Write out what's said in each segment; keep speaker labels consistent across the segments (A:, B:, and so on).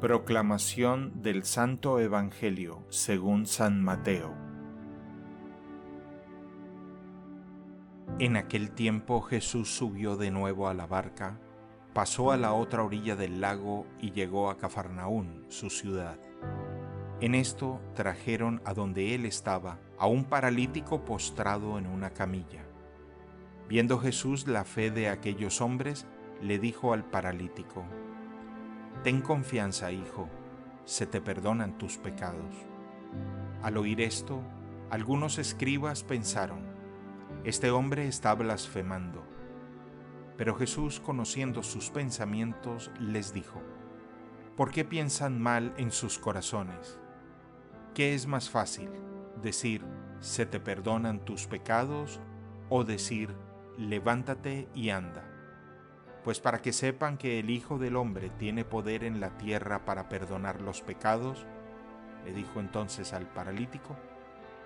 A: Proclamación del Santo Evangelio según San Mateo. En aquel tiempo Jesús subió de nuevo a la barca, pasó a la otra orilla del lago y llegó a Cafarnaún, su ciudad. En esto trajeron a donde él estaba a un paralítico postrado en una camilla. Viendo Jesús la fe de aquellos hombres, le dijo al paralítico, Ten confianza, hijo, se te perdonan tus pecados. Al oír esto, algunos escribas pensaron, Este hombre está blasfemando. Pero Jesús, conociendo sus pensamientos, les dijo, ¿Por qué piensan mal en sus corazones? ¿Qué es más fácil, decir, se te perdonan tus pecados, o decir, levántate y anda? Pues para que sepan que el Hijo del Hombre tiene poder en la tierra para perdonar los pecados, le dijo entonces al paralítico,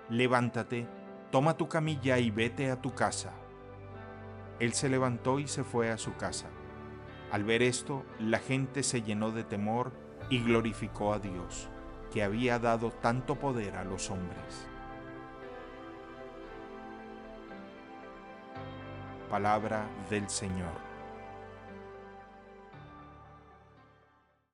A: levántate, toma tu camilla y vete a tu casa. Él se levantó y se fue a su casa. Al ver esto, la gente se llenó de temor y glorificó a Dios, que había dado tanto poder a los hombres. Palabra del Señor.